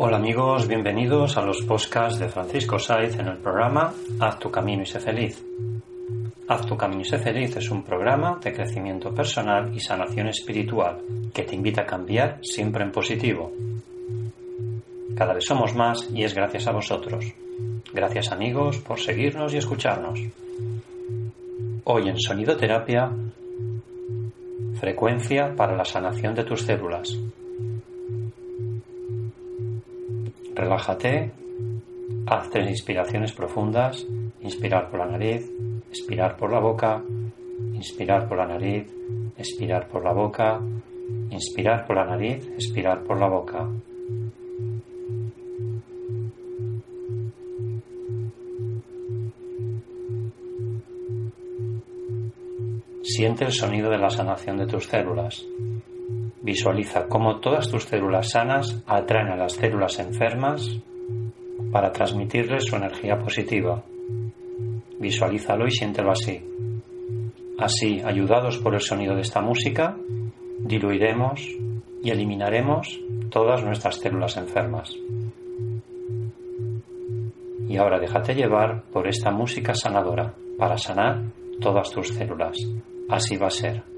Hola amigos, bienvenidos a los podcasts de Francisco Saiz en el programa Haz tu camino y sé feliz. Haz tu camino y sé feliz es un programa de crecimiento personal y sanación espiritual que te invita a cambiar siempre en positivo. Cada vez somos más y es gracias a vosotros. Gracias amigos por seguirnos y escucharnos. Hoy en Sonido Terapia, frecuencia para la sanación de tus células. Relájate, haz tres inspiraciones profundas, inspirar por la nariz, expirar por la boca, inspirar por la nariz, expirar por la boca, inspirar por la nariz, expirar por la boca. Siente el sonido de la sanación de tus células. Visualiza cómo todas tus células sanas atraen a las células enfermas para transmitirles su energía positiva. Visualízalo y siéntelo así. Así, ayudados por el sonido de esta música, diluiremos y eliminaremos todas nuestras células enfermas. Y ahora déjate llevar por esta música sanadora para sanar todas tus células. Así va a ser.